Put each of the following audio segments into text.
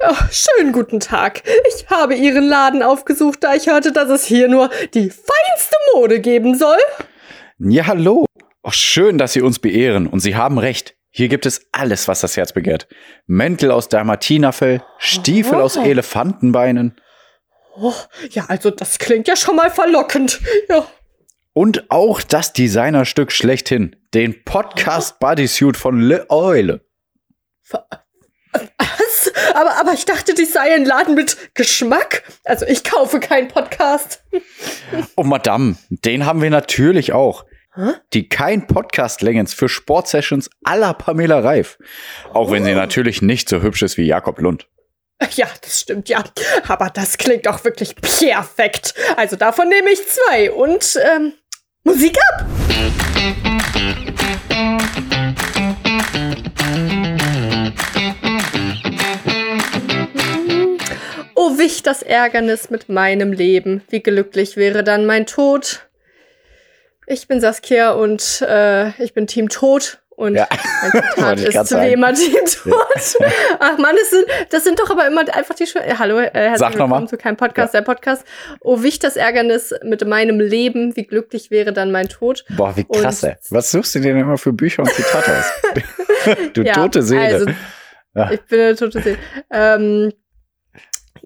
Oh, schönen guten Tag. Ich habe Ihren Laden aufgesucht, da ich hörte, dass es hier nur die feinste Mode geben soll. Ja, hallo. Oh, schön, dass Sie uns beehren. Und Sie haben recht. Hier gibt es alles, was das Herz begehrt. Mäntel aus Dalmatinafell, Stiefel Oh. aus Elefantenbeinen Oh, ja, also das klingt ja schon mal verlockend. Ja. und auch das Designerstück schlechthin, den Podcast Bodysuit von Le Eule. Was? Aber, aber ich dachte, die sei ein Laden mit Geschmack. Also ich kaufe keinen Podcast. Oh, Madame, den haben wir natürlich auch. Die kein Podcast Längens für Sportsessions aller Pamela Reif. Auch wenn sie natürlich nicht so hübsch ist wie Jakob Lund. Ja, das stimmt, ja. Aber das klingt auch wirklich perfekt. Also davon nehme ich zwei. Und ähm, Musik ab. Oh, wich das Ärgernis mit meinem Leben. Wie glücklich wäre dann mein Tod. Ich bin Saskia und äh, ich bin Team Tod. Und Ja, mein Zitat ist zu sagen. immer Team Tod. Ach man, das sind, das sind doch aber immer einfach die Schön äh, Hallo, äh, herzlich Sag willkommen zu keinem Podcast, der Podcast. Oh, wich das Ärgernis mit meinem Leben. Wie glücklich wäre dann mein Tod. Boah, wie krass, Und-. Was suchst du dir denn immer für Bücher und Zitate aus? du Ja, tote Seele. Also, Ja. Ich bin eine tote Seele. Ähm,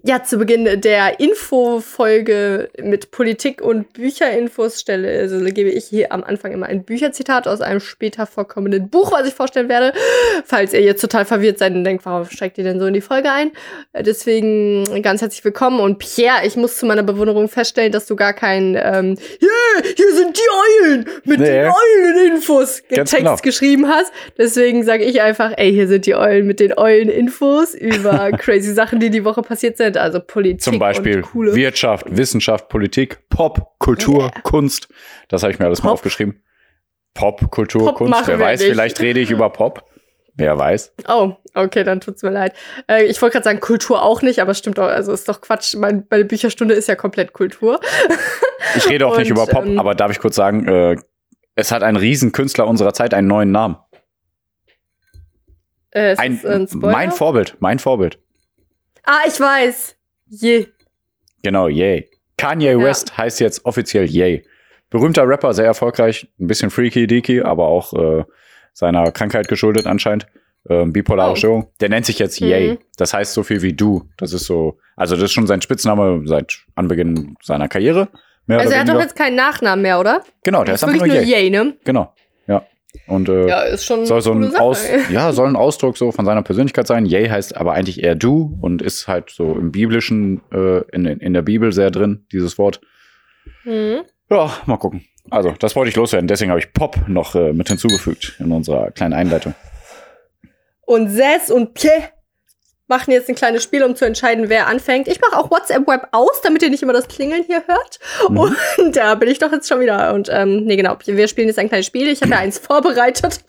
ja, zu Beginn der Infofolge mit Politik und Bücherinfos stelle, also gebe ich hier am Anfang immer ein Bücherzitat aus einem später vorkommenden Buch, was ich vorstellen werde. Falls ihr jetzt total verwirrt seid und denkt, warum steigt ihr denn so in die Folge ein? Deswegen ganz herzlich willkommen. Und Pierre, ich muss zu meiner Bewunderung feststellen, dass du gar kein ähm, yeah, hier sind die Eulen mit Nee. den Eulen-Infos Text genau. geschrieben hast. Deswegen sage ich einfach, ey, hier sind die Eulen mit den Eulen-Infos über crazy Sachen, die die Woche passiert sind. Also Politik Zum Beispiel. Wirtschaft, Wissenschaft, Politik, Pop, Kultur, Yeah. Kunst. Das habe ich mir alles mal Pop. aufgeschrieben. Pop, Kultur, Pop Kunst. Wer weiß, nicht. vielleicht rede ich über Pop. Wer weiß. Oh, okay, dann tut's mir leid. Äh, ich wollte gerade sagen, Kultur auch nicht, aber stimmt doch, also ist doch Quatsch. Mein, meine Bücherstunde ist ja komplett Kultur. Ich rede auch nicht Und, über Pop, ähm, aber darf ich kurz sagen, äh, es hat ein Riesenkünstler unserer Zeit einen neuen Namen. Äh, Ein, das ein mein Vorbild, mein Vorbild. Ah, ich weiß. Je. Genau, Yay. Kanye Ja. West heißt jetzt offiziell Yay. Berühmter Rapper, sehr erfolgreich, ein bisschen freaky deaky, aber auch äh, seiner Krankheit geschuldet anscheinend. Ähm, bipolare Oh. Störung. Der nennt sich jetzt Mhm. Yay. Das heißt so viel wie du. Das ist so, also das ist schon sein Spitzname seit Anbeginn seiner Karriere. Also er hat doch jetzt keinen Nachnamen mehr, oder? genau, der Das ist einfach nur Yay. Yay, ne? Genau. Und äh, Ja, ist schon soll so ein Aus, ja, soll ein Ausdruck so von seiner Persönlichkeit sein. Yay heißt aber eigentlich eher du und ist halt so im biblischen, äh, in, in der Bibel sehr drin, dieses Wort. Mhm. Ja, mal gucken. Also, das wollte ich loswerden. Deswegen habe ich Pop noch äh, mit hinzugefügt in unserer kleinen Einleitung. Und Sess und Pierre machen jetzt ein kleines Spiel, um zu entscheiden, wer anfängt. Ich mache auch WhatsApp Web aus, damit ihr nicht immer das Klingeln hier hört. Mhm. Und da bin ich doch jetzt schon wieder. Und ähm, nee, genau, wir spielen jetzt ein kleines Spiel. Ich habe ja eins vorbereitet.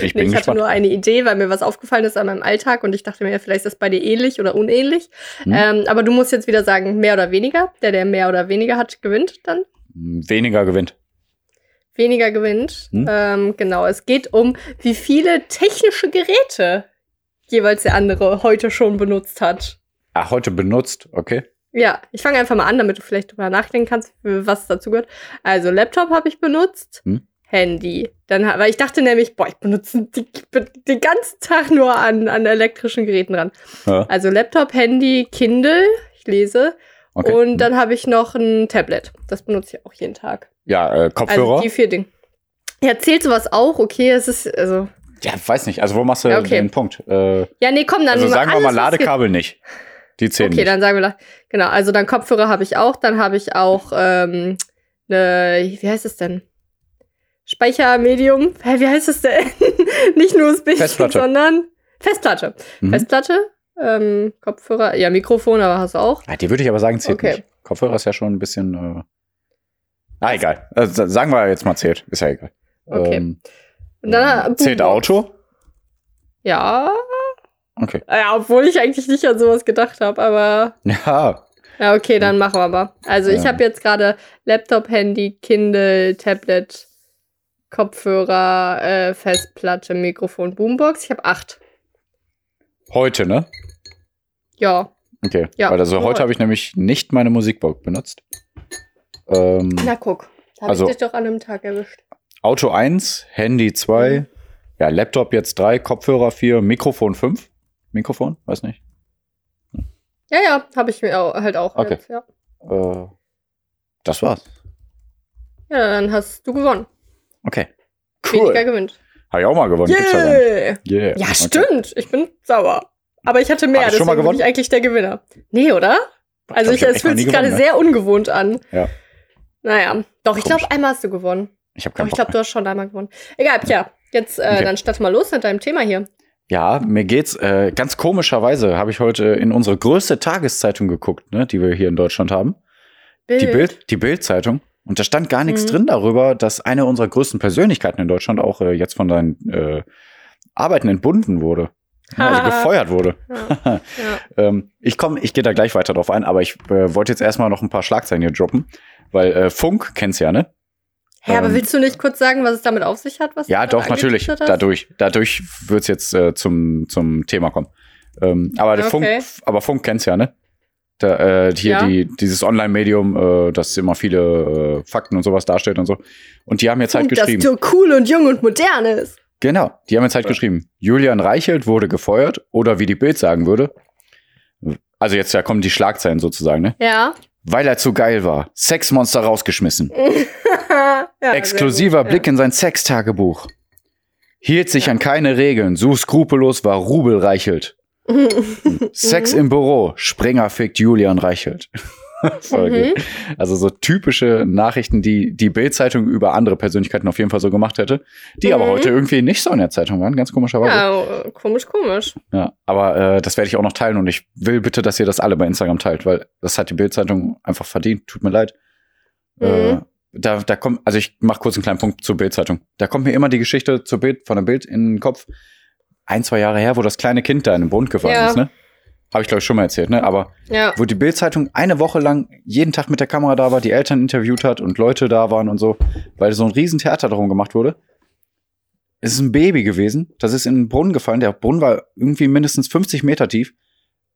Ich Nee, bin ich hatte nur eine Idee, weil mir was aufgefallen ist an meinem Alltag und ich dachte mir, vielleicht ist das bei dir ähnlich oder unähnlich. Hm. Ähm, aber du musst jetzt wieder sagen, mehr oder weniger. Der, der mehr oder weniger hat, gewinnt dann. Weniger gewinnt. Weniger gewinnt. Hm. Ähm, genau, es geht um, wie viele technische Geräte jeweils der andere heute schon benutzt hat. Ach, heute benutzt, okay. Ja, ich fange einfach mal an, damit du vielleicht drüber nachdenken kannst, was dazu gehört. Also Laptop habe ich benutzt, Hm. Handy. Dann, weil ich dachte nämlich, boah, ich benutze die, den ganzen Tag nur an, an elektrischen Geräten dran. Ja, Also Laptop, Handy, Kindle, ich lese. okay. Und dann habe ich noch ein Tablet. Das benutze ich auch jeden Tag. ja, äh, Kopfhörer. Also die vier Dinge. Ja, zählt sowas auch? Okay, es ist, also. Ja, weiß nicht. Also, wo machst du Ja, okay. den Punkt? Äh, Ja, nee, komm, dann. also, sagen wir mal. Ladekabel nicht. Die zählen Okay, nicht. dann sagen wir, genau, also dann Kopfhörer habe ich auch, dann habe ich auch ähm, eine, wie heißt es denn? Speichermedium, Hä, wie heißt es denn? Nicht nur USB, Festplatte. sondern Festplatte. Mhm. Festplatte, ähm, Kopfhörer, ja, Mikrofon, aber hast du auch. Ja, die würde ich aber sagen, zählt Okay. nicht. Kopfhörer ist ja schon ein bisschen. Äh, ah, egal. Also, sagen wir jetzt mal zählt. Ist ja egal. Okay. Ähm, Und dann, zählt Boombox. Auto? Ja, Okay. ja, obwohl ich eigentlich nicht an sowas gedacht habe, aber Ja. ja, okay, dann machen wir mal. Also ich Ja. habe jetzt gerade Laptop, Handy, Kindle, Tablet, Kopfhörer, äh, Festplatte, Mikrofon, Boombox. Ich habe acht. Heute, ne? Ja. Okay. Ja. Weil also heute habe ich nämlich nicht meine Musikbox benutzt. Ähm, Na guck. Da habe Also- ich dich doch an einem Tag erwischt. Auto 1, Handy 2, Mhm. ja, Laptop jetzt 3, Kopfhörer 4, Mikrofon 5. Mikrofon? Weiß nicht. Ja, ja, habe ich mir auch, halt auch Okay. jetzt, ja. Äh, das war's. Ja, dann hast du gewonnen. Okay. Weniger Cool. gewinnt. Habe ich auch mal gewonnen. Gibt's ja. Yeah. Yeah. Ja, Okay. stimmt. Ich bin sauer. Aber ich hatte mehr, Hab ich schon mal deswegen bin ich eigentlich der Gewinner. Nee, oder? Also ich, ich es fühlt sich gerade ne? sehr ungewohnt an. Ja. Naja, doch, ich glaube, einmal hast du gewonnen. Ich habe keinen ich Bock glaube, du hast schon einmal gewonnen. Egal, tja, jetzt äh, Okay. dann statt mal los mit deinem Thema hier. Ja, mir geht's äh, ganz komischerweise, habe ich heute in unsere größte Tageszeitung geguckt, ne, die wir hier in Deutschland haben. Die Bild, die Bild-Zeitung. Und da stand gar nichts Mhm. drin darüber, dass eine unserer größten Persönlichkeiten in Deutschland auch äh, jetzt von seinen äh, Arbeiten entbunden wurde. Ja, also gefeuert wurde. Ja. ja. Ähm, ich komme, ich gehe da gleich weiter drauf ein, aber ich äh, wollte jetzt erstmal noch ein paar Schlagzeilen hier droppen, weil äh, Funk kennst ja, ne? Hä, aber Ähm, willst du nicht kurz sagen, was es damit auf sich hat? Was Ja, doch, natürlich. hast? Dadurch, dadurch wird's jetzt äh, zum, zum Thema kommen. Ähm, aber der Okay. Funk, aber Funk kennst ja, ne? Da, äh, hier Ja. die, dieses Online-Medium, äh, das immer viele äh, Fakten und sowas darstellt und so. Und die haben jetzt halt Funk, geschrieben. Das so cool und jung und modern ist. Genau, die haben jetzt halt geschrieben. Julian Reichelt wurde gefeuert oder wie die Bild sagen würde. Also jetzt ja kommen die Schlagzeilen sozusagen, ne? Ja. Weil er zu geil war. Sexmonster rausgeschmissen. ja Exklusiver Blick in sein Sextagebuch. Hielt sich Ja. an keine Regeln, so skrupellos war Rubel Reichelt. Ja. Sex im Büro, Springer fickt Julian Reichelt. Voll Mhm. Also so typische Nachrichten, die die Bild-Zeitung über andere Persönlichkeiten auf jeden Fall so gemacht hätte, die aber Mhm. heute irgendwie nicht so in der Zeitung waren, ganz komischerweise. Ja, Ja, komisch, komisch. aber äh, das werde ich auch noch teilen und ich will bitte, dass ihr das alle bei Instagram teilt, weil das hat die Bild-Zeitung einfach verdient. Tut mir leid. Äh, Mhm. Da, da kommt, also ich mache kurz einen kleinen Punkt zur Bild-Zeitung. Da kommt mir immer die Geschichte zur Bild, von der Bild in den Kopf. Ein, zwei Jahre her, wo das kleine Kind da in den Bund gefallen Ja. ist, ne? Habe ich, glaube ich, schon mal erzählt, ne? Aber Ja. wo die Bild-Zeitung eine Woche lang jeden Tag mit der Kamera da war, die Eltern interviewt hat und Leute da waren und so, weil so ein Riesentheater darum gemacht wurde. Es ist ein Baby gewesen, das ist in den Brunnen gefallen. Der Brunnen war irgendwie mindestens 50 Meter tief.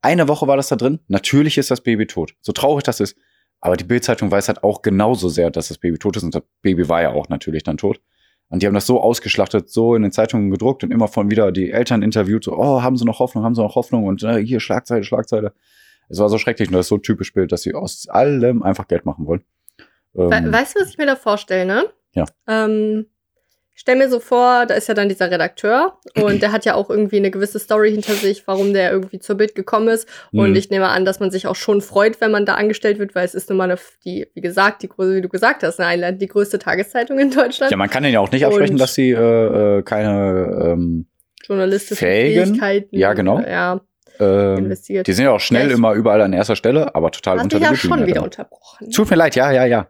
Eine Woche war das da drin. Natürlich ist das Baby tot. So traurig das ist. Aber die Bild-Zeitung weiß halt auch genauso sehr, dass das Baby tot ist. Und das Baby war ja auch natürlich dann tot. Und die haben das so ausgeschlachtet, so in den Zeitungen gedruckt und immer von wieder die Eltern interviewt, so, oh, haben sie noch Hoffnung, haben sie noch Hoffnung und äh, hier Schlagzeile, Schlagzeile. Es war so schrecklich und das ist so typisch Bild, dass sie aus allem einfach Geld machen wollen. Ähm, weißt du, was ich mir da vorstelle, ne? Ja. Ähm, stell mir so vor, da ist ja dann dieser Redakteur und der hat ja auch irgendwie eine gewisse Story hinter sich, warum der irgendwie zur Bild gekommen ist. Und Mhm. ich nehme an, dass man sich auch schon freut, wenn man da angestellt wird, weil es ist nun mal eine, die, wie gesagt, die wie du gesagt hast, eine, die größte Tageszeitung in Deutschland. ja, man kann ja auch nicht absprechen, Und- dass sie äh, äh, keine ähm, Journalistische Fähigen? Fähigkeiten. Ja, genau. Ja, ähm, investiert. Die sind ja auch schnell Ja, immer überall an erster Stelle, aber total Hast unter der ja schon wieder unterbrochen. Tut mir leid, ja, ja, ja.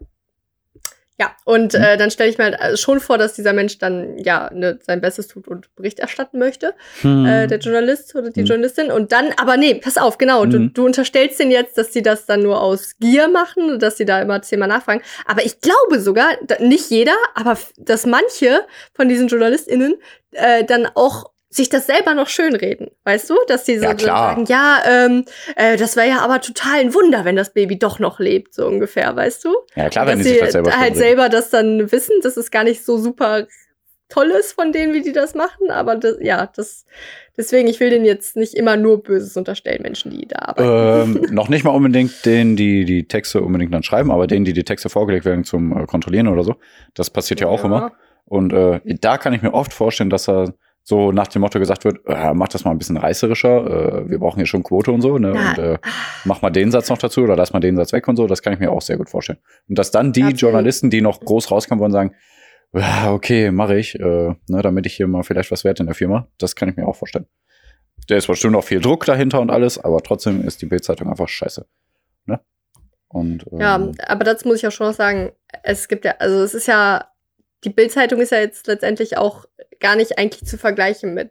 Ja, und Hm. äh, dann stelle ich mir halt äh, schon vor, dass dieser Mensch dann ja ne, sein Bestes tut und Bericht erstatten möchte, äh, der Journalist oder die Hm. Journalistin. Und dann, aber nee, pass auf, genau, du, Hm. du unterstellst denen jetzt, dass sie das dann nur aus Gier machen, dass sie da immer zehnmal nachfragen. Aber ich glaube sogar, nicht jeder, aber dass manche von diesen JournalistInnen äh, dann auch sich das selber noch schönreden, weißt du? Dass die so Ja, sagen, ja, ähm, äh, das wäre ja aber total ein Wunder, wenn das Baby doch noch lebt, so ungefähr, weißt du? ja, klar, wenn dass die sich sie das selber halt schönreden. selber das dann wissen, dass es gar nicht so super toll ist von denen, wie die das machen. Aber das, ja, das deswegen, ich will denen jetzt nicht immer nur Böses unterstellen, Menschen, die da arbeiten. ähm, noch nicht mal unbedingt denen, die die Texte unbedingt dann schreiben, aber denen, die die Texte vorgelegt werden zum äh, Kontrollieren oder so. Das passiert ja auch immer. Und äh, da kann ich mir oft vorstellen, dass er so nach dem Motto gesagt wird, äh, mach das mal ein bisschen reißerischer, äh, wir brauchen hier schon Quote und so, ne? Ja. Und äh, mach mal den Satz noch dazu oder lass mal den Satz weg und so, das kann ich mir auch sehr gut vorstellen. Und dass dann die Absolut. Journalisten, die noch groß rauskommen wollen, sagen, ja, okay, mache ich, äh, ne, damit ich hier mal vielleicht was wert in der Firma, das kann ich mir auch vorstellen. Der ist bestimmt auch viel Druck dahinter und alles, aber trotzdem ist die Bildzeitung einfach scheiße. Ne? Und, ähm, Ja, aber dazu muss ich auch schon noch sagen, es gibt ja, also es ist ja, die Bildzeitung ist ja jetzt letztendlich auch gar nicht eigentlich zu vergleichen mit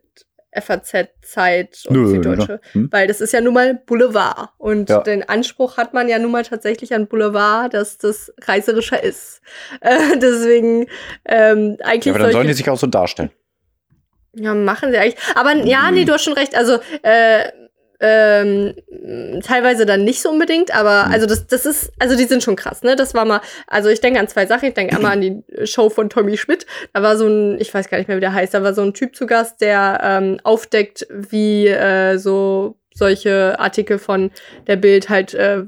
FAZ, Zeit und Süddeutsche. ne? Hm? Weil das ist ja nun mal Boulevard. Und Ja. den Anspruch hat man ja nun mal tatsächlich an Boulevard, dass das reißerischer ist. Äh, deswegen ähm, eigentlich Ja, aber dann sollen die sich auch so darstellen. ja, machen sie eigentlich. Aber ja, nee, du hast schon recht. Also, äh, ähm, teilweise dann nicht so unbedingt, aber Mhm. also das, das ist, also die sind schon krass, ne? Das war mal, also ich denke an zwei Sachen. Ich denke einmal an die Show von Tommy Schmidt. Da war so ein, ich weiß gar nicht mehr, wie der heißt, da war so ein Typ zu Gast, der ähm, aufdeckt, wie äh, so solche Artikel von der Bild halt äh,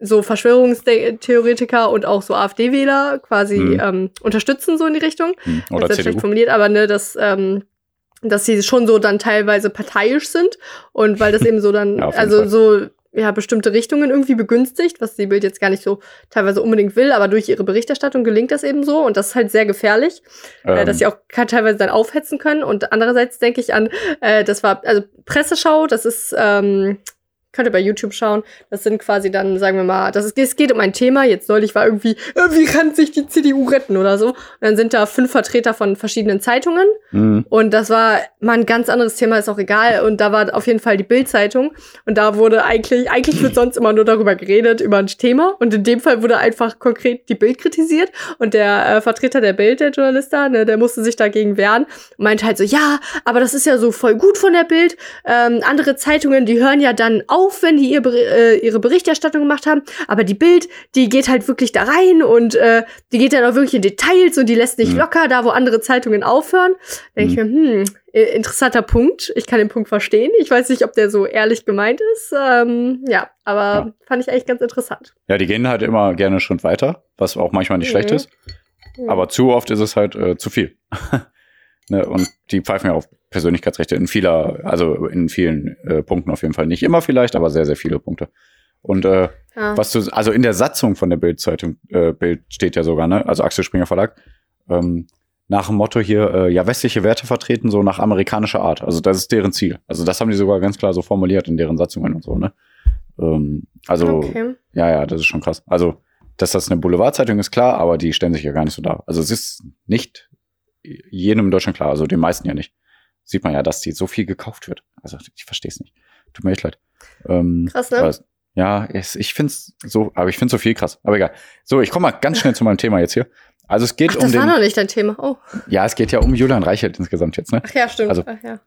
so Verschwörungstheoretiker und auch so AfD-Wähler quasi Mhm. ähm, unterstützen, so in die Richtung. Hm, Das Oder ist jetzt schlecht CDU. formuliert, aber ne, dass, ähm, dass sie schon so dann teilweise parteiisch sind und weil das eben so dann, Ja, also Fall. so ja, bestimmte Richtungen irgendwie begünstigt, was die Bild jetzt gar nicht so teilweise unbedingt will, aber durch ihre Berichterstattung gelingt das eben so und das ist halt sehr gefährlich, äh, Ähm, dass sie auch teilweise dann aufhetzen können und andererseits denke ich an, äh, das war, also Presseschau, das ist, ähm, könnt ihr bei YouTube schauen. Das sind quasi dann, sagen wir mal, das ist, es geht um ein Thema. Jetzt neulich war irgendwie, äh, wie kann sich die CDU retten oder so. Und dann sind da fünf Vertreter von verschiedenen Zeitungen. hm, Und das war mal ein ganz anderes Thema, ist auch egal. Und da war auf jeden Fall die Bild-Zeitung. Und da wurde eigentlich, eigentlich wird sonst immer nur darüber geredet, über ein Thema. Und in dem Fall wurde einfach konkret die Bild kritisiert. Und der äh, Vertreter der Bild, der Journalist da, ne, der musste sich dagegen wehren. Und meinte halt so, ja, aber das ist ja so voll gut von der Bild. Ähm, andere Zeitungen, die hören ja dann auf, wenn die ihr, äh, ihre Berichterstattung gemacht haben. Aber die Bild, die geht halt wirklich da rein und äh, die geht dann auch wirklich in Details und die lässt nicht Mhm. locker, da wo andere Zeitungen aufhören. Denke ich mir, hm, interessanter Punkt. Ich kann den Punkt verstehen. Ich weiß nicht, ob der so ehrlich gemeint ist. Ähm, ja, aber Ja. fand ich echt ganz interessant. Ja, die gehen halt immer gerne einen Schritt weiter, was auch manchmal nicht Mhm. schlecht ist. Aber zu oft ist es halt äh, zu viel. ne, und die pfeifen ja auf Persönlichkeitsrechte in vieler, also in vielen äh, Punkten auf jeden Fall. Nicht immer vielleicht, aber sehr, sehr viele Punkte. Und äh, ja. was du, also in der Satzung von der Bild-Zeitung, äh, Bild steht ja sogar, ne? Also Axel Springer Verlag, ähm, nach dem Motto hier, äh, ja, westliche Werte vertreten, so nach amerikanischer Art. Also das ist deren Ziel. Also das haben die sogar ganz klar so formuliert in deren Satzungen und so, ne? Ähm, also okay. ja, ja, das ist schon krass. Also, dass das eine Boulevardzeitung ist, klar, aber die stellen sich ja gar nicht so dar. Also, es ist nicht jedem in Deutschland klar, also den meisten ja nicht. Sieht man ja, dass die so viel gekauft wird. Also, ich verstehe es nicht. Tut mir echt leid. Ähm, Krass, ne? es- ja, es, ich find's so, aber ich find's so viel krass. Aber egal. So, ich komme mal ganz schnell zu meinem Thema jetzt hier. Also, es geht Ach, um das war den, noch nicht dein Thema. Oh, ja, es geht ja um Julian Reichelt insgesamt jetzt, ne? ach ja, stimmt. Also- ach ja.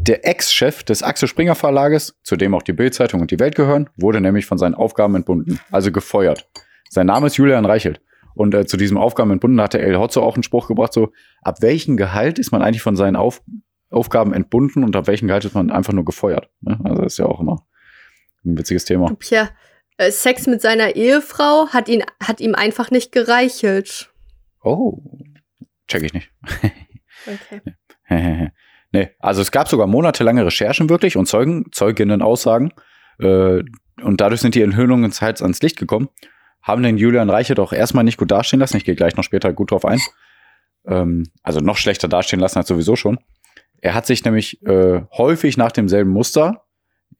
Der Ex-Chef des Axel Springer Verlages, zu dem auch die Bild-Zeitung und die Welt gehören, wurde nämlich von seinen Aufgaben entbunden, also gefeuert. Sein Name ist Julian Reichelt. Und äh, zu diesem Aufgaben entbunden hat der El Hotzo auch einen Spruch gebracht, so, ab welchem Gehalt ist man eigentlich von seinen Auf Aufgaben entbunden und ab welchem Gehalt ist man einfach nur gefeuert? Ne? Also das ist ja auch immer ein witziges Thema. Pierre, äh, Sex mit seiner Ehefrau hat ihn, hat ihm einfach nicht gereichelt. Oh, check ich nicht. Okay. nee, also es gab sogar monatelange Recherchen wirklich und Zeugen, Zeuginnen-Aussagen. Äh, und dadurch sind die Enthüllungen halt ans Licht gekommen. Haben den Julian Reichelt auch erstmal nicht gut dastehen lassen. Ich gehe gleich noch später gut drauf ein. Ähm, also noch schlechter dastehen lassen als sowieso schon. Er hat sich nämlich äh, häufig nach demselben Muster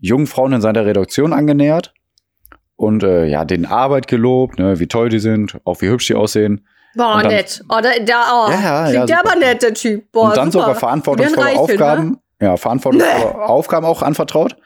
jungen Frauen in seiner Redaktion angenähert und äh, ja, den Arbeit gelobt, ne, wie toll die sind, auch wie hübsch die aussehen. Boah, dann- nett. Oh, da, da, oh. Ja, ja, Klingt ja, der aber nett, der Typ. Boah, und dann super. sogar verantwortungsvolle Reichelt, Aufgaben, Ne? ja, verantwortungsvolle Aufgaben auch anvertraut,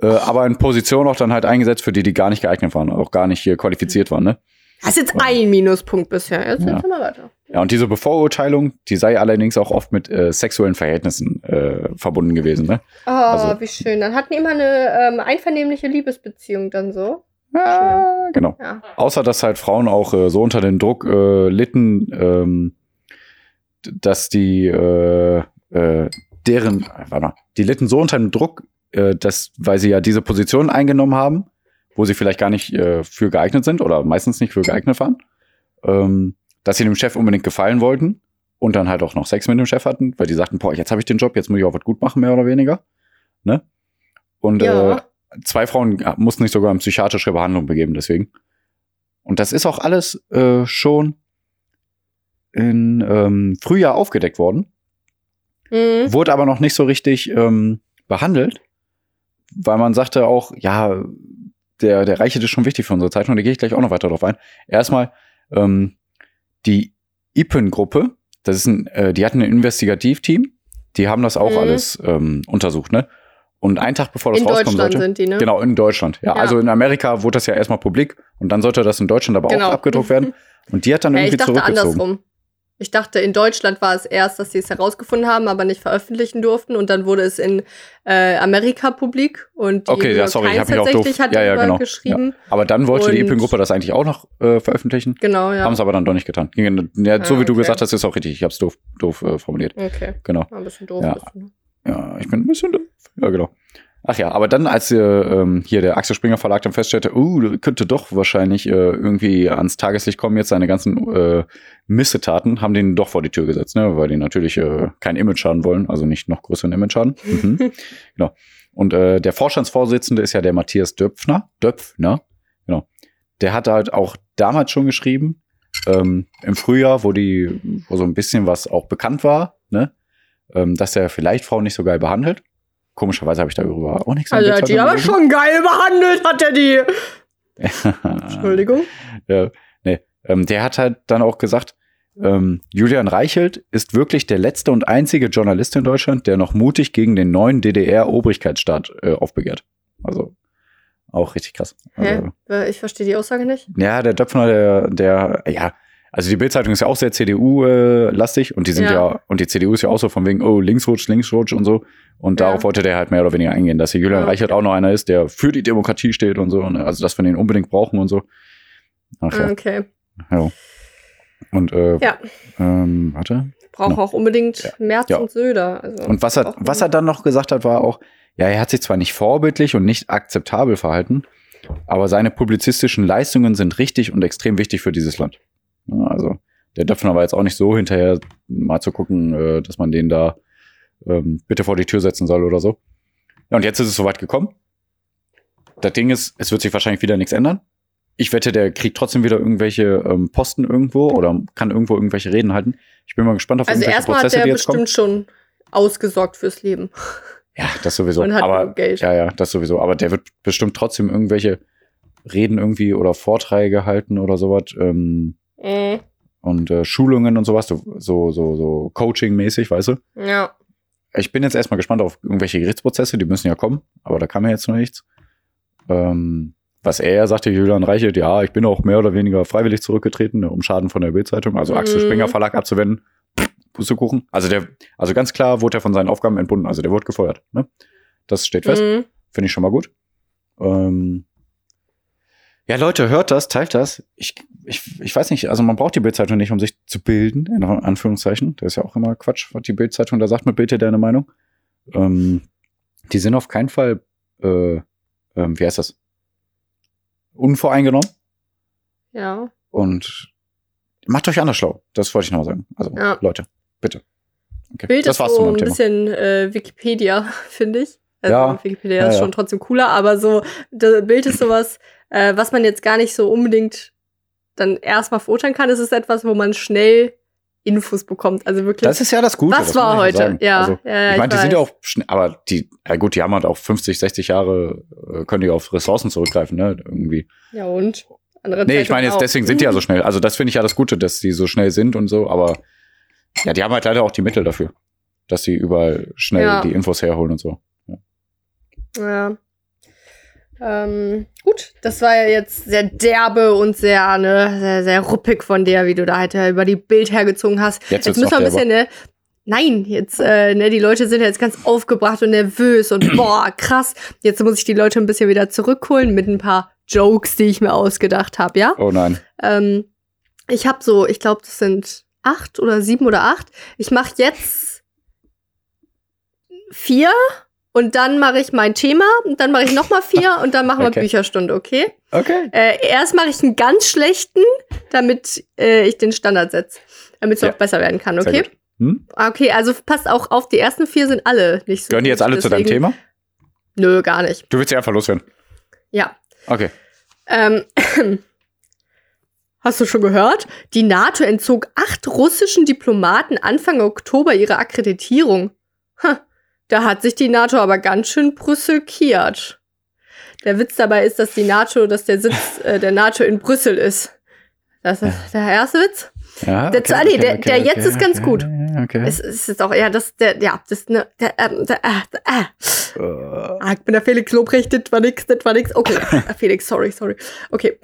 äh, aber in Positionen auch dann halt eingesetzt, für die die gar nicht geeignet waren, auch gar nicht hier qualifiziert waren, ne? Das ist jetzt ein Minuspunkt bisher. Jetzt Ja. mal weiter. Ja, und diese Bevorurteilung, die sei allerdings auch oft mit äh, sexuellen Verhältnissen äh, verbunden gewesen, ne? Oh, Also- wie schön. Dann hatten die immer eine ähm, einvernehmliche Liebesbeziehung dann so. Ja, genau. Ja. Außer dass halt Frauen auch äh, so unter den Druck äh, litten, ähm, dass die äh, äh, deren, warte mal, die litten so unter dem Druck, äh, dass, weil sie ja diese Position eingenommen haben, wo sie vielleicht gar nicht äh, für geeignet sind oder meistens nicht für geeignet waren, ähm, dass sie dem Chef unbedingt gefallen wollten und dann halt auch noch Sex mit dem Chef hatten, weil die sagten, boah, jetzt habe ich den Job, jetzt muss ich auch was gut machen, mehr oder weniger. Ne? Und Ja. äh, zwei Frauen mussten sich sogar in psychiatrische Behandlung begeben, deswegen. Und das ist auch alles äh, schon in ähm, Frühjahr aufgedeckt worden, Mhm. wurde aber noch nicht so richtig ähm, behandelt, weil man sagte auch, ja, der, der Reichelt ist schon wichtig für unsere Zeitung, da gehe ich gleich auch noch weiter drauf ein. Erstmal, ähm, die IPEN-Gruppe, das ist ein, äh, die hatten ein Investigativteam, die haben das auch Mhm. alles ähm, untersucht, ne? Und einen Tag bevor das In rauskommen Deutschland sollte. sind die, ne? Genau, in Deutschland. Ja, Ja. also in Amerika wurde das ja erstmal publik und dann sollte das in Deutschland aber Genau. auch abgedruckt werden. Und die hat dann Äh, ich irgendwie dachte zurückgezogen. andersrum. Ich dachte, in Deutschland war es erst, dass sie es herausgefunden haben, aber nicht veröffentlichen durften. Und dann wurde es in äh, Amerika publik. Und die Okay, ja, sorry, ich habe mich auch doof. tatsächlich hat Ja, ja, genau. geschrieben. Aber dann wollte die Und- Epin-Gruppe das eigentlich auch noch äh, veröffentlichen. Genau, ja. Haben es aber dann doch nicht getan. Ja, so Ah, wie du okay. gesagt hast, ist auch richtig. Ich habe es doof, doof äh, formuliert. Okay. Genau. War ein bisschen doof. Ja. bisschen. Ja, ich bin ein bisschen doof. Ja, genau. Ach ja, aber dann, als äh, ähm, hier der Axel Springer Verlag dann feststellte, uh, könnte doch wahrscheinlich äh, irgendwie ans Tageslicht kommen, jetzt seine ganzen äh, Missetaten, haben den doch vor die Tür gesetzt, ne? weil die natürlich äh, kein Image haben wollen, also nicht noch größeren Image haben. Mhm. genau. Und äh, der Vorstandsvorsitzende ist ja der Matthias Döpfner. Döpfner, genau. Der hat halt auch damals schon geschrieben, ähm, im Frühjahr, wo die, wo so ein bisschen was auch bekannt war, ne? ähm, dass er vielleicht Frauen nicht so geil behandelt. Komischerweise habe ich darüber auch nichts Also, er hat die aber schon geil behandelt, hat er die. Entschuldigung. ja, nee. ähm, der hat halt dann auch gesagt, ähm, Julian Reichelt ist wirklich der letzte und einzige Journalist in Deutschland, der noch mutig gegen den neuen DDR-Obrigkeitsstaat äh, aufbegehrt. Also auch richtig krass. Also, Hä? Äh, Ich verstehe die Aussage nicht. ja, der Döpfner, der, der, ja, also die Bildzeitung ist ja auch sehr CDU-lastig und die sind ja. Ja. und die CDU ist ja auch so von wegen, oh, Linksrutsch, Linksrutsch und so. Und Ja. darauf wollte der halt mehr oder weniger eingehen, dass hier Julian Ah, Reichert auch noch einer ist, der für die Demokratie steht und so. Und also, dass wir den unbedingt brauchen und so. Ach ja. Okay. ja. Und, äh, Ja. ähm, warte. Braucht auch unbedingt Ja. Merz Ja. und Söder. Also, Und was er, was er dann noch gesagt hat, war auch, ja, er hat sich zwar nicht vorbildlich und nicht akzeptabel verhalten, aber seine publizistischen Leistungen sind richtig und extrem wichtig für dieses Land. Ja, also der Döpfner war jetzt auch nicht so hinterher, mal zu gucken, äh, dass man den da ähm, bitte vor die Tür setzen soll oder so. Ja, und jetzt ist es soweit gekommen. Das Ding ist, es wird sich wahrscheinlich wieder nichts ändern. Ich wette, der kriegt trotzdem wieder irgendwelche ähm, Posten irgendwo oder kann irgendwo irgendwelche Reden halten. Ich bin mal gespannt auf Also irgendwelche erstmal hat Prozesse, der die jetzt kommen. bestimmt schon ausgesorgt fürs Leben. Ja, das sowieso. Und hat aber Geld. ja, ja, das sowieso. Aber der wird bestimmt trotzdem irgendwelche Reden irgendwie oder Vorträge halten oder sowas ähm, Mhm. und äh, Schulungen und sowas, so so so, so Coaching-mäßig, weißt du. Ja. Ich bin jetzt erstmal gespannt auf irgendwelche Gerichtsprozesse, die müssen ja kommen, aber da kam ja jetzt noch nichts. Ähm, was er sagte, Julian Reichelt, ja, ich bin auch mehr oder weniger freiwillig zurückgetreten, ne, um Schaden von der Bildzeitung, also Axel Mhm. Springer Verlag abzuwenden. Pustekuchen. Also der, also ganz klar wurde er von seinen Aufgaben entbunden, also der wurde gefeuert. Ne? Das steht fest. Mhm. Finde ich schon mal gut. Ähm ja, Leute, hört das, teilt das. Ich, ich, ich weiß nicht, also man braucht die Bildzeitung nicht, um sich zu bilden, in Anführungszeichen. Das ist ja auch immer Quatsch, was die Bildzeitung da sagt mit Bild deine Meinung. Ähm, die sind auf keinen Fall, äh, ähm, wie heißt das? Unvoreingenommen Ja. und macht euch anders schlau. Das wollte ich noch mal sagen. Also, Ja. Leute, bitte. Okay, Bild das ist war's so ein Thema. bisschen äh, Wikipedia, finde ich. Also Ja. Wikipedia Ja, ist schon trotzdem cooler, aber so, das Bild ist sowas, äh, was man jetzt gar nicht so unbedingt dann erstmal verurteilen kann. Es ist etwas, wo man schnell Infos bekommt. Also wirklich. Das ist ja das Gute. Was war heute? Ja, Also, ja, ja, ich meine, die sind ja auch schnell, aber die, ja gut, die haben halt auch 50, 60 Jahre, äh, können die auf Ressourcen zurückgreifen, ne, irgendwie. ja, und? Andere Nee, ich meine jetzt, auch. deswegen sind die ja so schnell. Also das finde ich ja das Gute, dass die so schnell sind und so, aber ja, die haben halt leider auch die Mittel dafür, dass sie überall schnell Ja. die Infos herholen und so. Ja. Ähm, gut, das war ja jetzt sehr derbe und sehr, ne, sehr, sehr ruppig von dir, wie du da halt äh, über die Bild hergezogen hast. Jetzt, Jetzt müssen wir ein bisschen, ne? Nein, jetzt, äh, ne, die Leute sind jetzt ganz aufgebracht und nervös und boah, krass. Jetzt muss ich die Leute ein bisschen wieder zurückholen mit ein paar Jokes, die ich mir ausgedacht habe, ja? Oh nein. Ähm, ich habe so, ich glaube, das sind acht oder sieben oder acht. Ich mache jetzt vier und dann mache ich mein Thema und dann mache ich noch mal vier und dann machen wir Okay. Bücherstunde, okay? Okay. Äh, erst mache ich einen ganz schlechten, damit äh, ich den Standard setze, damit es Ja. auch besser werden kann, okay? Hm? Ah, Okay, also passt auch auf, die ersten vier sind alle nicht so. Gehören die jetzt alle zu deinem deswegen- Thema? Nö, gar nicht. Du willst sie einfach loswerden. Ja. Okay. Ähm, hast du schon gehört? Die NATO entzog acht russischen Diplomaten Anfang Oktober ihre Akkreditierung. Ha, da hat sich die NATO aber ganz schön brüsselkiert. Der Witz dabei ist, dass die NATO, dass der Sitz äh, der NATO in Brüssel ist. Das ist der erste Witz. Ja, Der- ah, nee, der- der jetzt ist ganz gut. Okay. Es, es ist auch, ja, das, der, ja, das, ne, der, der, äh, der, äh. Äh, Ah, ich bin der Felix Lobrecht, das war nix, das war nix. Okay, Felix, sorry, sorry. Okay.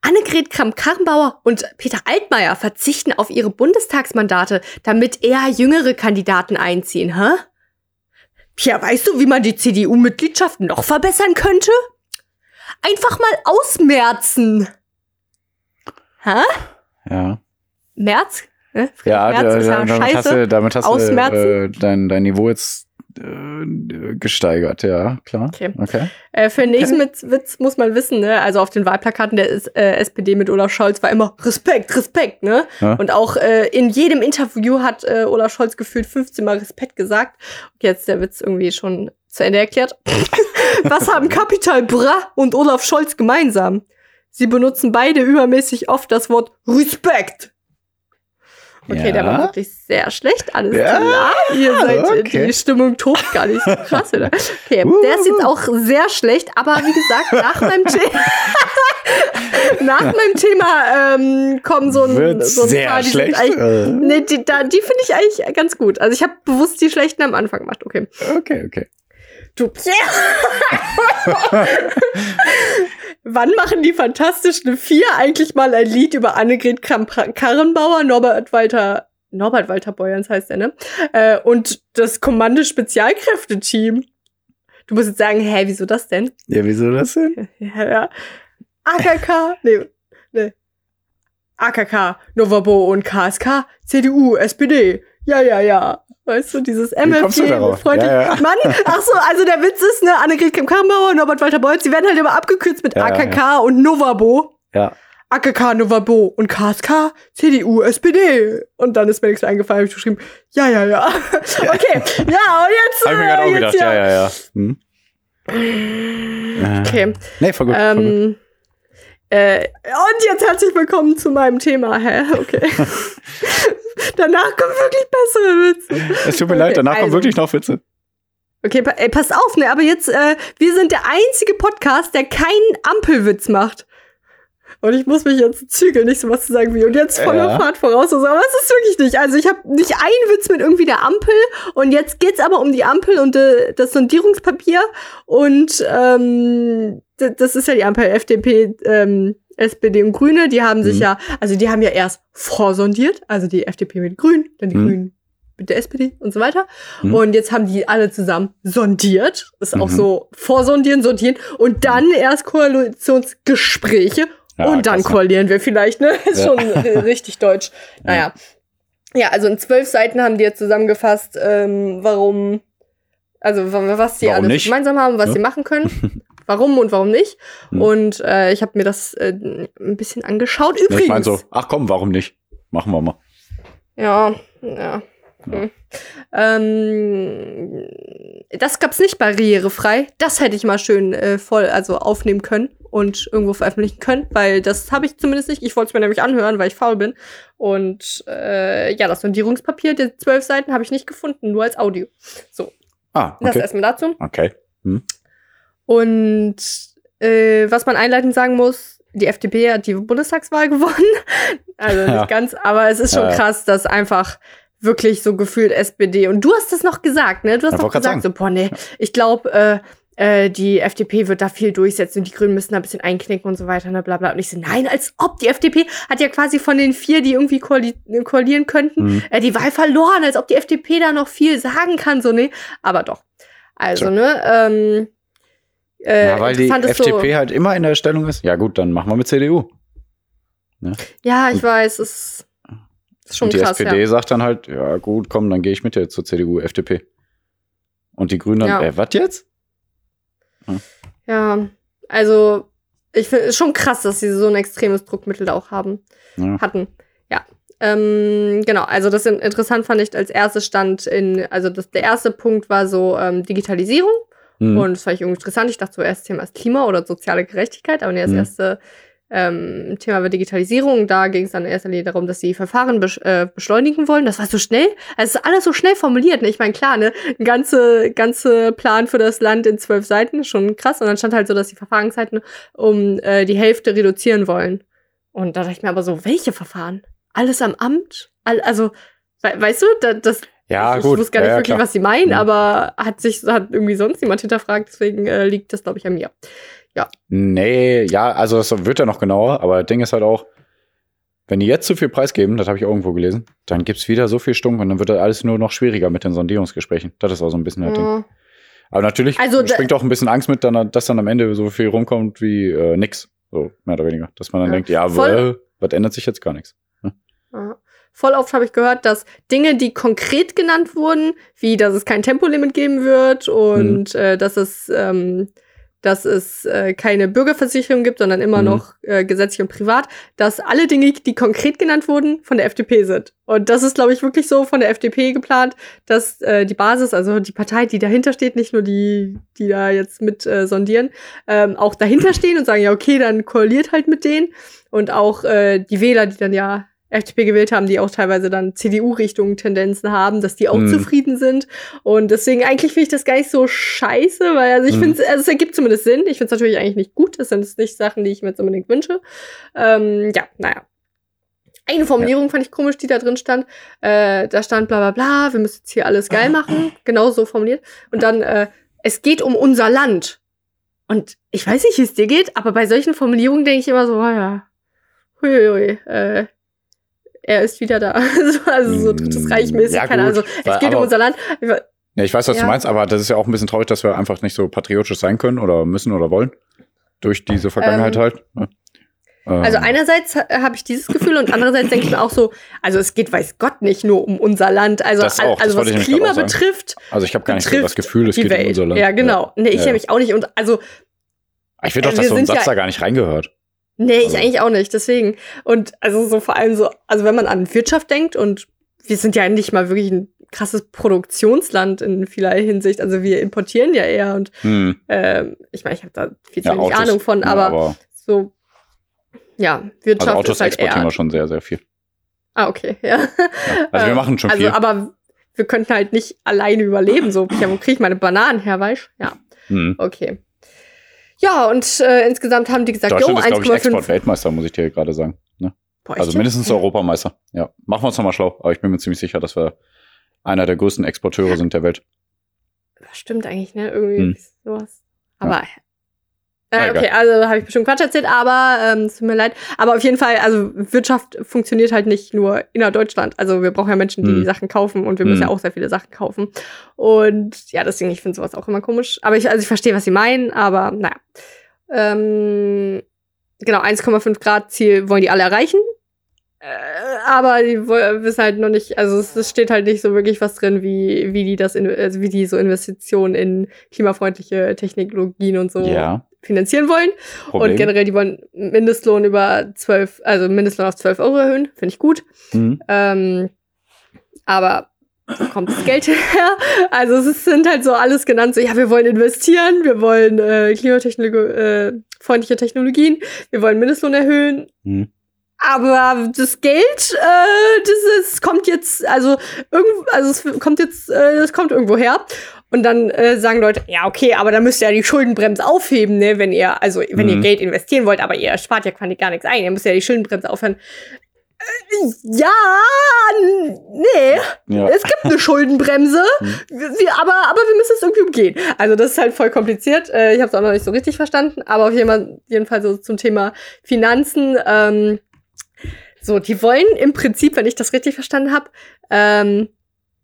Annegret Kramp-Karrenbauer und Peter Altmaier verzichten auf ihre Bundestagsmandate, damit eher jüngere Kandidaten einziehen, hä? Ja, weißt du, wie man die CDU-Mitgliedschaft noch verbessern könnte? Einfach mal ausmerzen. Hä? Ja. März? Ne? Ja, ist ja da, damit hast du, damit hast du Ausmerzen. äh, dein, dein Niveau jetzt äh, gesteigert, ja, klar. Okay. okay. Äh, für den nächsten Witz, Witz muss man wissen, ne? Also auf den Wahlplakaten der ist, äh, SPD mit Olaf Scholz war immer Respekt, Respekt, ne? Ja. Und auch äh, in jedem Interview hat äh, Olaf Scholz gefühlt 15 Mal Respekt gesagt. Jetzt der Witz irgendwie schon zu Ende erklärt. Was haben Capital Bra und Olaf Scholz gemeinsam? Sie benutzen beide übermäßig oft das Wort Respekt. Okay, Ja. der war wirklich sehr schlecht. Alles Ja, klar. Ihr seid, okay. die Stimmung tobt gar nicht so krass, oder? Okay, Uh. der ist jetzt auch sehr schlecht, aber wie gesagt, nach meinem, The nach meinem Thema ähm, kommen so ein, Wird's so ein sehr paar, die schlecht. Äh, Nee, die, da- die finde ich eigentlich ganz gut. Also ich habe bewusst die schlechten am Anfang gemacht. Okay. okay, okay. Du Wann machen die Fantastischen Vier eigentlich mal ein Lied über Annegret Kramp-Karrenbauer, Norbert Walter, Norbert Walter Beuerns heißt er, ne? Äh, und das Kommando-Spezialkräfte-Team. Du musst jetzt sagen, hä, wieso das denn? Ja, wieso das denn? Ja, ja. AKK, nee, nee. AKK, Novabo und KSK, CDU, SPD. Ja, ja, ja. Weißt du, dieses MFG freundlich. Ja, ja. Mann, ach so, also der Witz ist, ne, Annegret Kramp-Karrenbauer, Norbert Walter Beuys, die werden halt immer abgekürzt mit Ja, AKK und Novabo. Ja. AKK, Novabo und KSK, CDU, SPD. Und dann ist mir nichts eingefallen, hab ich geschrieben, ja, ja, ja. Okay, ja, und jetzt, Hab ich mir gerade auch äh, gedacht, ja, ja, ja. Hm? Äh, Okay. Nee, voll gut. voll gut. Ähm, äh, und jetzt herzlich willkommen zu meinem Thema. Hä? Okay. danach kommen wirklich bessere Witze. Es tut mir okay, leid, danach kommen also. wirklich noch Witze. Okay, pa ey, passt auf, ne? Aber jetzt, äh, wir sind der einzige Podcast, der keinen Ampelwitz macht. Und ich muss mich jetzt zügeln, nicht so was zu sagen wie. Und jetzt voller Ja. Fahrt voraus. und so. Aber es ist wirklich nicht. Also ich habe nicht einen Witz mit irgendwie der Ampel. Und jetzt geht's aber um die Ampel und äh, das Sondierungspapier. Und ähm, das ist ja die Ampel FDP, ähm, SPD und Grüne. Die haben sich Mhm. ja, also die haben ja erst vorsondiert. Also die FDP mit Grün, dann die Mhm. Grünen mit der SPD und so weiter. Mhm. Und jetzt haben die alle zusammen sondiert. Ist auch Mhm. so vorsondieren, sortieren. Und dann erst Koalitionsgespräche. Ja, und dann koalieren wir vielleicht, ne? Ist Ja. schon richtig deutsch. Naja. Ja, also in zwölf Seiten haben die jetzt zusammengefasst, ähm, warum, also wa- was die Warum alles nicht? gemeinsam haben, was Ja. sie machen können. Warum und warum nicht. Hm. Und äh, ich habe mir das äh, ein bisschen angeschaut. Übrigens. Ich meine so, ach komm, warum nicht? Machen wir mal. Ja, ja. Hm. Ähm, das gab's nicht barrierefrei. Das hätte ich mal schön äh, voll, also aufnehmen können und irgendwo veröffentlichen können, weil das habe ich zumindest nicht. Ich wollte es mir nämlich anhören, weil ich faul bin. Und äh, ja, das Sondierungspapier, die zwölf Seiten, habe ich nicht gefunden, nur als Audio. So, Ah, das okay. erstmal dazu. Okay. Und äh, was man einleitend sagen muss, die FDP hat die Bundestagswahl gewonnen. Also nicht Ja. ganz, aber es ist schon Ja, ja. krass, dass einfach wirklich so gefühlt SPD. Und du hast das noch gesagt, ne? Du hast Ja, noch gesagt, so, boah, nee, ich glaube, äh, äh, die FDP wird da viel durchsetzen und die Grünen müssen da ein bisschen einknicken und so weiter, ne, bla bla. Und ich so, nein, als ob die FDP hat ja quasi von den vier, die irgendwie koali koalieren könnten, Hm. äh, die Wahl verloren, als ob die FDP da noch viel sagen kann, so, nee. Aber doch. Also, Tja. ne, ähm, äh, ja, weil die FDP halt immer in der Stellung ist. Ja gut, dann machen wir mit CDU. Ja, ich weiß, es schon und die krass, SPD ja. sagt dann halt, ja gut, komm, dann gehe ich mit dir zur CDU, FDP. Und die Grünen dann, Ja. äh, was jetzt? Ja, also ich finde es schon krass, dass sie so ein extremes Druckmittel da auch haben, Ja. hatten. Ja. Ähm, genau, also das in, interessant fand ich als erstes stand in, also das, der erste Punkt war so ähm, Digitalisierung Hm. und das fand ich irgendwie interessant. Ich dachte zuerst Thema ist Klima oder soziale Gerechtigkeit, aber nee, das Mhm. erste ähm, Thema war Digitalisierung. Da ging es dann in erster Linie darum, dass sie Verfahren besch äh, beschleunigen wollen. Das war so schnell. Also es ist alles so schnell formuliert. Ne? Ich meine, klar, ne, ein ganze, ganze Plan für das Land in zwölf Seiten, schon krass. Und dann stand halt so, dass die Verfahrenszeiten um äh, die Hälfte reduzieren wollen. Und da dachte ich mir aber so, welche Verfahren? Alles am Amt? All, also, we weißt du, da, das ja, ich, gut. Ich wusste gar nicht ja, ja, wirklich, klar. was sie meinen, Mhm. aber hat sich hat irgendwie sonst niemand hinterfragt, deswegen äh, liegt das, glaube ich, an mir. Nee, ja, also das wird ja noch genauer, aber das Ding ist halt auch, wenn die jetzt zu viel Preis geben, das habe ich irgendwo gelesen, dann gibt's wieder so viel Stunk und dann wird das alles nur noch schwieriger mit den Sondierungsgesprächen. Das ist auch so ein bisschen das Ding. Ja. Aber natürlich Also springt auch ein bisschen Angst mit, dass dann am Ende so viel rumkommt wie äh, nix. So, mehr oder weniger. Dass man dann Ja. denkt, ja, Voll- was ändert sich jetzt gar nichts. Ja. Voll oft habe ich gehört, dass Dinge, die konkret genannt wurden, wie dass es kein Tempolimit geben wird und Mhm. äh, dass es, ähm, dass es äh, keine Bürgerversicherung gibt, sondern immer Mhm. noch äh, gesetzlich und privat, dass alle Dinge, die konkret genannt wurden, von der FDP sind. Und das ist, glaube ich, wirklich so von der FDP geplant, dass äh, die Basis, also die Partei, die dahinter steht, nicht nur die, die da jetzt mit äh, sondieren, ähm, auch dahinter stehen und sagen, ja, okay, dann koaliert halt mit denen. Und auch äh, die Wähler, die dann ja FDP gewählt haben, die auch teilweise dann CDU-Richtung Tendenzen haben, dass die auch Mhm. zufrieden sind. Und deswegen eigentlich finde ich das gar nicht so scheiße, weil also ich Mhm. finde, also es ergibt zumindest Sinn. Ich finde es natürlich eigentlich nicht gut. Das sind nicht Sachen, die ich mir jetzt unbedingt wünsche. Ähm, ja, naja. Eine Formulierung fand ich komisch, die da drin stand. Äh, da stand bla bla bla, wir müssen jetzt hier alles geil machen. Genau so formuliert. Und dann, äh, es geht um unser Land. Und ich weiß nicht, wie es dir geht, aber bei solchen Formulierungen denke ich immer so, oh ja, huiuiui, äh, er ist wieder da. Also, so drittes Reich mäßig, Ja, keine Ahnung. Also, es geht um unser Land. Ja, ich weiß, was Ja. du meinst, aber das ist ja auch ein bisschen traurig, dass wir einfach nicht so patriotisch sein können oder müssen oder wollen. Durch diese Vergangenheit Ähm, halt. ne? Ähm, Also einerseits ha- habe ich dieses Gefühl und andererseits denke ich mir auch so, also es geht, weiß Gott, nicht nur um unser Land. Also, auch, das also was nämlich Klima betrifft, also ich habe gar nicht so das Gefühl, es geht Welt. um unser Land. Ja, genau. Nee, ich Ja. ja. mich auch nicht. Und also, Ich finde doch, dass so ein Satz ja- da gar nicht reingehört. Nee, ich Also- eigentlich auch nicht. Deswegen. Und also so vor allem so, also wenn man an Wirtschaft denkt und wir sind ja nicht mal wirklich ein krasses Produktionsland in vielerlei Hinsicht. Also wir importieren ja eher und Hm. ähm, ich meine, ich habe da viel zu Ja, wenig Autos. Ahnung von, Ja, aber, aber so, ja, Wirtschaft also Autos ist halt exportieren eher. wir schon sehr, sehr viel. Ah, okay, ja. Ja. Also wir Ähm, machen schon also, viel. aber wir könnten halt nicht alleine überleben. So, ja, wo kriege ich meine Bananen her, weißt Ja, Hm. okay. Ja, und äh, insgesamt haben die gesagt, jo, Deutschland ist, glaube ich, 1,5. Export-Weltmeister, muss ich dir gerade sagen. Ne? Boah, Also mindestens Europameister. Ja, machen wir uns nochmal schlau. Aber ich bin mir ziemlich sicher, dass wir einer der größten Exporteure sind der Welt. Das stimmt eigentlich, ne? Irgendwie Hm. sowas. Aber. Ah, Äh, okay, also habe ich bestimmt Quatsch erzählt, aber ähm, es tut mir leid. Aber auf jeden Fall, also Wirtschaft funktioniert halt nicht nur innerdeutschland. Also wir brauchen ja Menschen, die Hm. die Sachen kaufen und wir müssen Hm. ja auch sehr viele Sachen kaufen. Und ja, deswegen, ich finde sowas auch immer komisch. Aber ich, also ich verstehe, was sie meinen, aber naja. Ähm, genau, 1,5 Grad Ziel wollen die alle erreichen. Äh, aber die wissen halt noch nicht, also es, es steht halt nicht so wirklich was drin, wie, wie die das, in, also wie die so Investitionen in klimafreundliche Technologien und so Ja, finanzieren wollen. Problem. Und generell, die wollen Mindestlohn über 12, also Mindestlohn auf 12 Euro erhöhen, finde ich gut. Hm. Ähm, aber wo kommt das Geld her? Also es sind halt so alles genannt, so ja, wir wollen investieren, wir wollen äh, klimatechnologie, äh, freundliche Technologien, wir wollen Mindestlohn erhöhen. Hm. Aber das Geld, äh, das ist, kommt jetzt, also irgendwo, also es kommt jetzt, äh, das kommt irgendwo her. Und dann äh, sagen Leute, ja, okay, aber dann müsst ihr ja die Schuldenbremse aufheben, ne, wenn ihr, also wenn ihr Mhm. Geld investieren wollt, aber ihr spart ja quasi gar nichts ein, ihr müsst ja die Schuldenbremse aufhören. Äh, ja, nee, Ja. es gibt eine Schuldenbremse, Mhm. wir, aber, aber wir müssen es irgendwie umgehen. Also das ist halt voll kompliziert. Äh, ich habe es auch noch nicht so richtig verstanden, aber auf jeden Fall, jeden Fall so zum Thema Finanzen. Ähm, so, die wollen im Prinzip, wenn ich das richtig verstanden habe, ähm,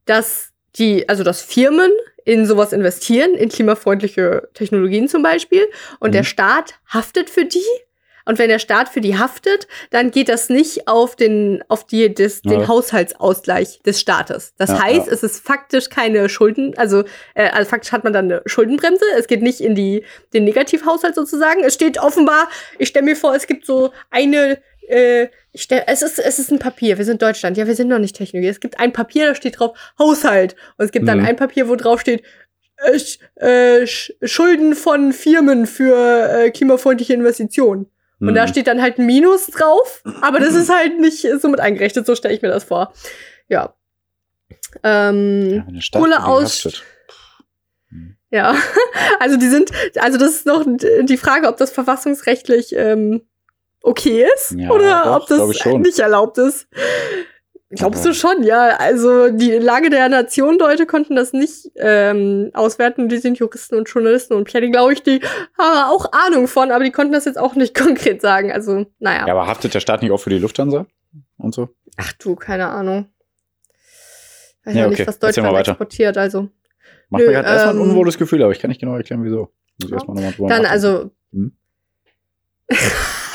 dass die, also dass Firmen in sowas investieren, in klimafreundliche Technologien zum Beispiel, und Mhm. der Staat haftet für die. Und wenn der Staat für die haftet, dann geht das nicht auf den, auf die, des, den Ja. Haushaltsausgleich des Staates. Das Ja, heißt, ja. es ist faktisch keine Schulden, also, äh, also faktisch hat man dann eine Schuldenbremse. Es geht nicht in die, den Negativhaushalt sozusagen. Es steht offenbar, ich stelle mir vor, es gibt so eine, äh, es ist, es ist ein Papier. Wir sind Deutschland. Ja, wir sind noch nicht Technologie. Es gibt ein Papier, da steht drauf Haushalt. Und es gibt dann Mhm. ein Papier, wo drauf steht, äh, äh, Sch- Schulden von Firmen für äh, klimafreundliche Investitionen. Und da Hm. steht dann halt ein Minus drauf, aber das ist halt nicht so mit eingerechnet, so stelle ich mir das vor. Ja. Ähm, Ja, Kohle aus- haftet. ja. Also die sind, also das ist noch die Frage, ob das verfassungsrechtlich ähm, okay ist Ja, oder doch, ob das nicht erlaubt ist. Glaubst du schon, ja. Also die Lage der Nation, Leute konnten das nicht ähm, auswerten. Die sind Juristen und Journalisten und Pierre, glaube ich, die haben auch Ahnung von, aber die konnten das jetzt auch nicht konkret sagen. Also, naja. Ja, aber haftet der Staat nicht auch für die Lufthansa und so? Ach du, keine Ahnung. Ich weiß Ja, ja, okay. nicht, was Deutschland exportiert, also. Macht Nö, mir halt erstmal ein ähm, unwohles Gefühl, aber ich kann nicht genau erklären, wieso. Muss ich erstmal nochmal drüber Dann, nachdenken. also. Hm?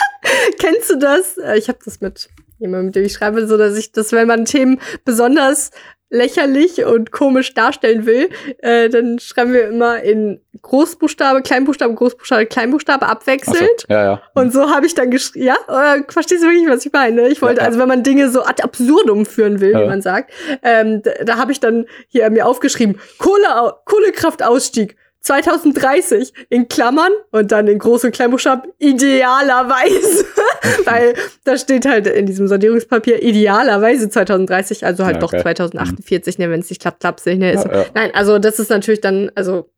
Kennst du das? Äh, Ich habe das mit jemandem, mit dem ich schreibe, so dass ich das, wenn man Themen besonders lächerlich und komisch darstellen will, äh, dann schreiben wir immer in Großbuchstabe, Kleinbuchstabe, Großbuchstabe, Kleinbuchstabe Ach so, abwechselnd. Ja, ja. Und so habe ich dann geschrieben, ja, äh, verstehst du wirklich, was ich meine? Ich wollte, Ja, ja. also wenn man Dinge so ad absurdum führen will, Ja. wie man sagt, ähm, da, da habe ich dann hier mir aufgeschrieben, Kohle, Kohlekraftausstieg 2030 in Klammern und dann in Groß- und Kleinbuchstaben idealerweise, weil da steht halt in diesem Sondierungspapier idealerweise 2030, also halt Ja, doch geil. 2048, ne, wenn es nicht klappt, klappt es nicht, ne, ist Ja, ja. Nein, also das ist natürlich dann, also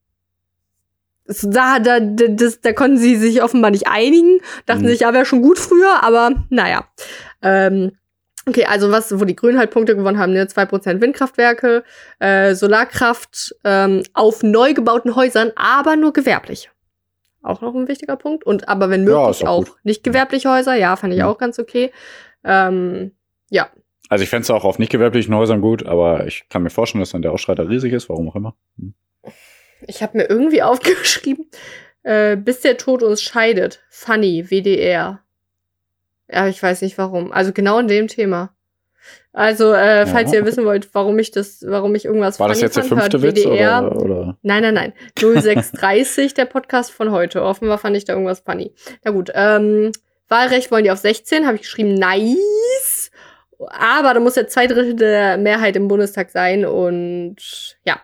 da, da, das, da konnten sie sich offenbar nicht einigen. Dachten Mhm. sich, ja, wäre schon gut früher, aber naja. Ähm, okay, also was, wo die Grünen halt Punkte gewonnen haben, ne, 2% Windkraftwerke, äh, Solarkraft ähm, auf neu gebauten Häusern, aber nur gewerblich. Auch noch ein wichtiger Punkt. Und aber wenn Ja, möglich doch auch gut. nicht gewerbliche Häuser, ja, fand ich Mhm. auch ganz okay. Ähm, ja, Also ich fände es auch auf nicht gewerblichen Häusern gut, aber ich kann mir vorstellen, dass dann der Ausschrei da riesig ist, warum auch immer. Hm. Ich habe mir irgendwie aufgeschrieben, äh, bis der Tod uns scheidet. Funny, WDR. Ja, ich weiß nicht warum. Also genau in dem Thema. Also, äh, falls Ja, ihr wissen wollt, warum ich das, warum ich irgendwas War das jetzt der fand, fünfte Witz WDR. oder, oder? Nein, nein, nein. 0630, der Podcast von heute. Offenbar fand ich da irgendwas funny. Na gut, ähm, Wahlrecht wollen die auf 16, habe ich geschrieben, nice. Aber da muss ja zwei Drittel der Mehrheit im Bundestag sein und ja.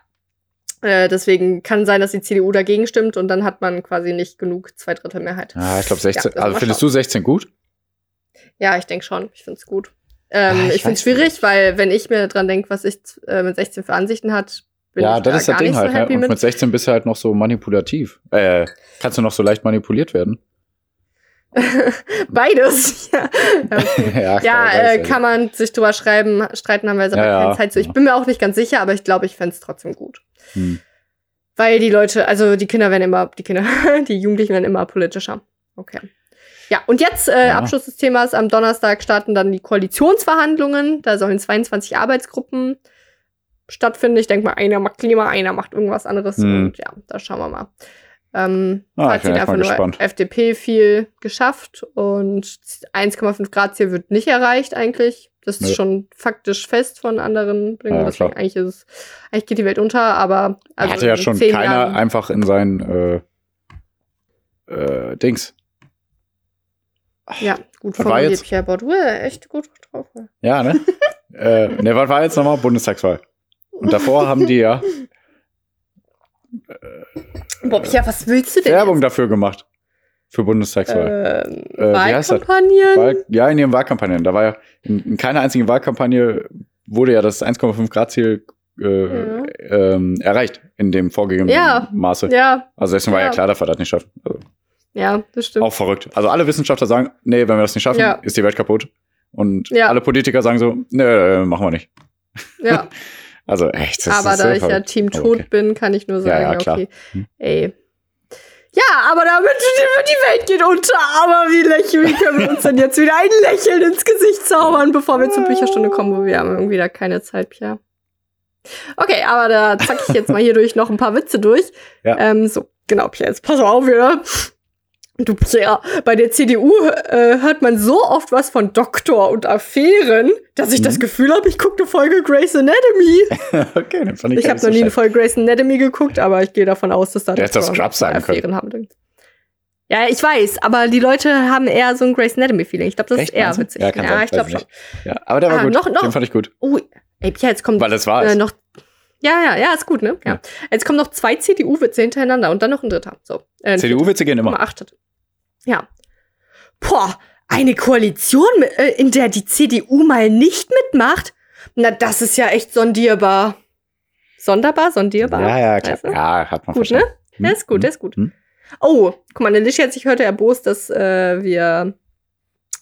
Äh, deswegen kann sein, dass die CDU dagegen stimmt und dann hat man quasi nicht genug zwei Drittel Mehrheit. Ja, ich glaube 16. Ja, also findest schauen. du 16 gut? Ja, ich denke schon. Ich find's gut. Ähm, Ah, ich ich find's weiß nicht. schwierig, weil wenn ich mir dran denke, was ich äh, mit 16 für Ansichten hat, bin ja, ich das da ist das Ding nicht halt. so Ne? Und mit. mit 16 bist du halt noch so manipulativ. Äh, kannst du noch so leicht manipuliert werden? Beides. ja, okay. ja, Ja, äh, weiß, kann man sich drüber schreiben, streiten haben wir jetzt aber Ja, keine. Zeit zu. Ich bin mir auch nicht ganz sicher, aber ich glaube, ich fänd's trotzdem gut. Hm. Weil die Leute, also die Kinder werden immer, die Kinder, die Jugendlichen werden immer politischer. Okay. Ja, und jetzt äh, Ja. Abschluss des Themas. Am Donnerstag starten dann die Koalitionsverhandlungen. Da sollen 22 Arbeitsgruppen stattfinden. Ich denke mal, einer macht Klima, einer macht irgendwas anderes. Hm. Und ja, da schauen wir mal. Ähm, Ah, echt einfach nur gespannt. FDP viel geschafft und 1,5 Grad Ziel wird nicht erreicht eigentlich. Das ist Nö. schon faktisch fest von anderen Bringen. Ja, Deswegen eigentlich ist es, eigentlich geht die Welt unter, aber also hatte ja schon keiner Jahren, einfach in sein äh, äh, Dings. Ja, gut Was formuliert, jetzt? Pierre Baudouin, echt gut drauf. Ja, ne? äh, ne, was war jetzt nochmal? Bundestagswahl. Und davor haben die ja Boah, Pierre, was willst du denn? Werbung dafür gemacht. Für Bundestagswahl. Ähm, Äh, das? Wahlkampagnen? Wahl, ja, in ihren Wahlkampagnen. Da war ja in, in keiner einzigen Wahlkampagne wurde ja das 1,5 Grad Ziel äh, Ja. ähm, erreicht in dem vorgegebenen Ja. Maße. ja, Also deswegen war ja Ja. klar, dass wir das nicht schaffen. Also, ja, das stimmt. auch verrückt. Also alle Wissenschaftler sagen, nee, wenn wir das nicht schaffen, Ja. ist die Welt kaputt. Und Ja. alle Politiker sagen so, nee, äh, machen wir nicht. Ja, Also echt, das aber ist da ich ja verrückt. Team Aber Tod okay. bin, kann ich nur sagen, Ja, ja, klar. okay, Hm. ey. Ja, aber damit die Welt geht unter. Aber wie lächeln, wie können wir uns denn jetzt wieder ein Lächeln ins Gesicht zaubern, bevor wir zur Bücherstunde kommen, wo wir haben irgendwie da keine Zeit, Pierre. Okay, aber da zack ich jetzt mal hier durch noch ein paar Witze durch. Ja. Ähm, so, genau, Pierre, jetzt pass auf wieder. Du Pierre, bei der CDU äh, hört man so oft was von Doktor und Affären, dass ich das Mhm. Gefühl habe, ich gucke eine Folge Grey's Anatomy. okay, dann fand ich Ich habe noch nie eine Folge Grey's Anatomy geguckt, aber ich gehe davon aus, dass da hätte das Doktor- Scrubs sagen Affären haben. Ja, ich weiß, aber die Leute haben eher so ein Grey's Anatomy-Feeling. Ich glaube, das Echt, ist eher witzig. Ja, kann ja ich glaube schon. nicht. Ja, aber der war Ah, gut. noch- noch. Den fand ich gut. Oh, ey, Pia, jetzt kommt Weil es war äh, es. noch. Ja, ja, ja, ist gut, ne? Ja. Ja. Jetzt kommen noch zwei CDU-Witze hintereinander und dann noch ein dritter. So. Äh, CDU-Witze gehen immer. achtet. Ja. Boah, eine Koalition, äh, in der die CDU mal nicht mitmacht? Na, das ist ja echt sondierbar. Sonderbar, sondierbar? Ja, ja, klar. Du? Ja, hat man Gut, verstanden. ne? Der ist gut, der ist gut. Hm. Oh, guck mal, Alicia hat sich heute erbost, dass äh, wir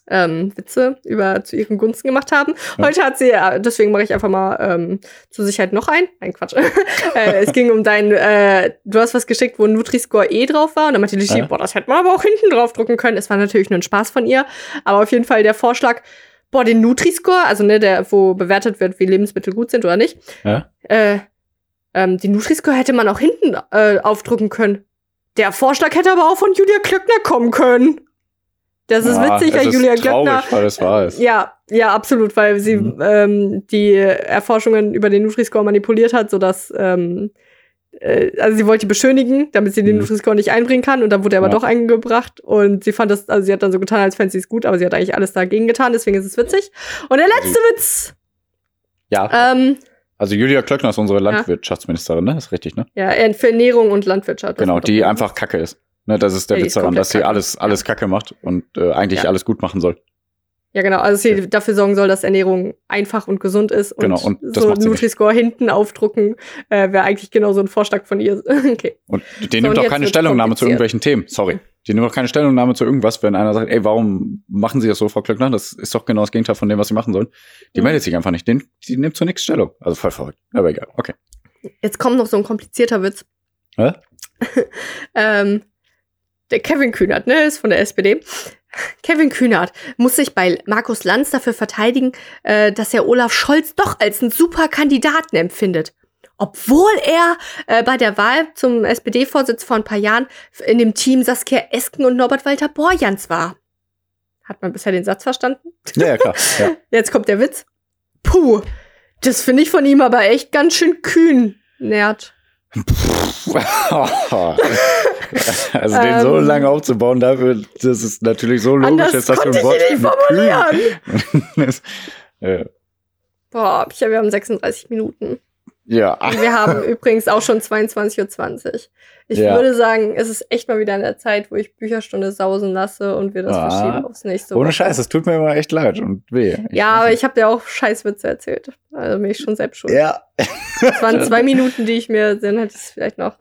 ähm, Witze über zu ihren Gunsten gemacht haben. Ja. Heute hat sie, äh, deswegen mache ich einfach mal ähm, zur Sicherheit noch ein. Nein, Quatsch. äh, es ging um dein, äh, du hast was geschickt, wo Nutri-Score E drauf war. Und dann meinte Lichi, Ja. boah, das hätte man aber auch hinten drauf drucken können. Es war natürlich nur ein Spaß von ihr. Aber auf jeden Fall der Vorschlag, boah, den Nutri-Score, also ne, der, wo bewertet wird, wie Lebensmittel gut sind oder nicht, Ja? äh, ähm, die Nutri-Score hätte man auch hinten äh, aufdrucken können. Der Vorschlag hätte aber auch von Julia Klöckner kommen können. Das ist Ja, witzig, es weil Julia Klöckner. weil es wahr ist. Ja, ja, absolut, weil sie Mhm. ähm, die Erforschungen über den Nutri-Score manipuliert hat, sodass ähm, äh, also sie wollte die beschönigen, damit sie den Mhm. Nutri-Score nicht einbringen kann und dann wurde er aber Ja. doch eingebracht und sie fand das, also sie hat dann so getan, als fände sie es gut, aber sie hat eigentlich alles dagegen getan, deswegen ist es witzig. Und der letzte Witz, Ja, ähm, also Julia Klöckner ist unsere Landwirtschaftsministerin, ne? Ist richtig, ne? ja, für Ernährung und Landwirtschaft. das Genau, war die einfach Kacke ist. Ne, das ist der Ja, Witz daran, dass sie Kacke. alles, alles Kacke macht und äh, eigentlich Ja. alles gut machen soll. Ja, genau. Also sie dafür sorgen soll, dass Ernährung einfach und gesund ist. Und, Genau, und das so. Nutri-Score hinten aufdrucken, äh, wäre eigentlich genau so ein Vorschlag von ihr. okay. Und die So, nimmt und auch keine Stellungnahme zu irgendwelchen Themen. Sorry. Die nimmt auch keine Stellungnahme zu irgendwas, wenn einer sagt, ey, warum machen Sie das so, Frau Klöckner? Das ist doch genau das Gegenteil von dem, was Sie machen sollen. Die Mhm. meldet sich einfach nicht. Die, die nimmt zu nichts Stellung. Also voll verrückt. Aber egal. Okay. Jetzt kommt noch so ein komplizierter Witz. Hä? ähm, der Kevin Kühnert, ne, ist von der SPD. Kevin Kühnert muss sich bei Markus Lanz dafür verteidigen, äh, dass er Olaf Scholz doch als einen super Kandidaten empfindet. Obwohl er äh, bei der Wahl zum SPD-Vorsitz vor ein paar Jahren in dem Team Saskia Esken und Norbert Walter Borjans war. Hat man bisher den Satz verstanden? Ja, ja, klar. Ja. Jetzt kommt der Witz. Puh, das finde ich von ihm aber echt ganz schön kühn, Nerd. also den so Ähm. lange aufzubauen, dafür, das ist natürlich so logisch, dass das für ein ich Wort nicht formulieren. Äh, Boah, Pia, wir haben 36 Minuten. Ja. Und wir haben übrigens auch schon 22.20 Uhr. Ich Ja. würde sagen, es ist echt mal wieder an der Zeit, wo ich Bücherstunde sausen lasse und wir das Ah. verschieben aufs nächste Ohne Woche. Scheiß, es tut mir immer echt leid und weh. Ja, aber ich habe dir auch Scheißwitze erzählt. Also bin ich schon selbst schuld. Ja. Es waren zwei Minuten, die ich mir, dann hätte ich es vielleicht noch.